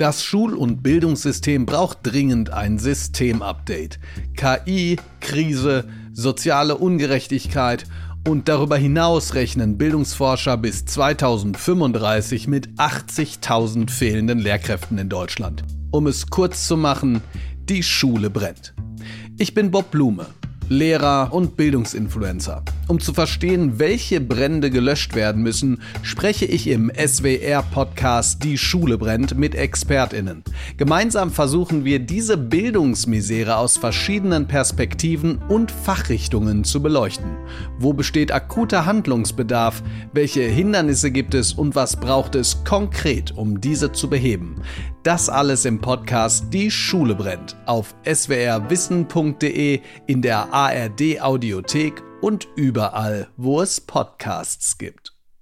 Das Schul- und Bildungssystem braucht dringend ein Systemupdate. KI, Krise, soziale Ungerechtigkeit und darüber hinaus rechnen Bildungsforscher bis 2035 mit 80.000 fehlenden Lehrkräften in Deutschland. Um es kurz zu machen, die Schule brennt. Ich bin Bob Blume Lehrer und Bildungsinfluencer. Um zu verstehen, welche Brände gelöscht werden müssen, spreche ich im SWR-Podcast Die Schule brennt mit ExpertInnen. Gemeinsam versuchen wir, diese Bildungsmisere aus verschiedenen Perspektiven und Fachrichtungen zu beleuchten. Wo besteht akuter Handlungsbedarf? Welche Hindernisse gibt es und was braucht es konkret, um diese zu beheben? Das alles im Podcast Die Schule brennt auf swrwissen.de, in der ARD Audiothek und überall, wo es Podcasts gibt.